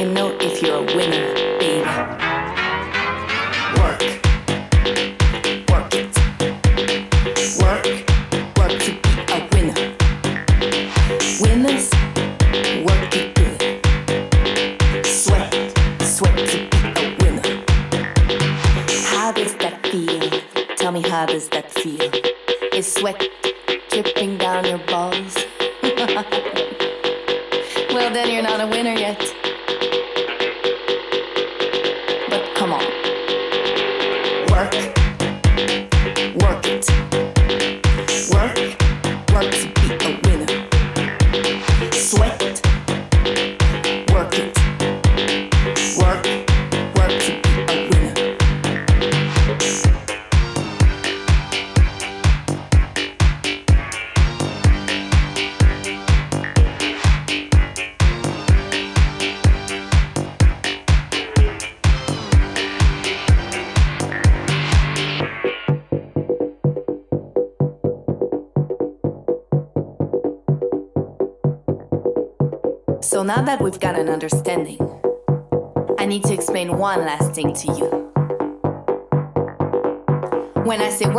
can know if you're a winner.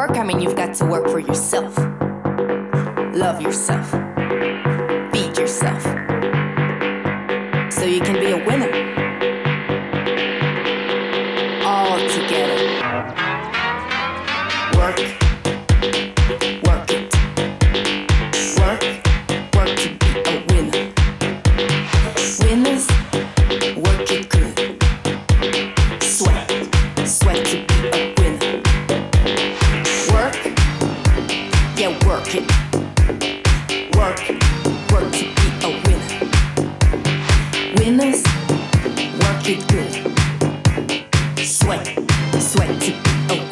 work, I mean you've got to work for yourself. Love yourself. work it good. Sweat, sweat.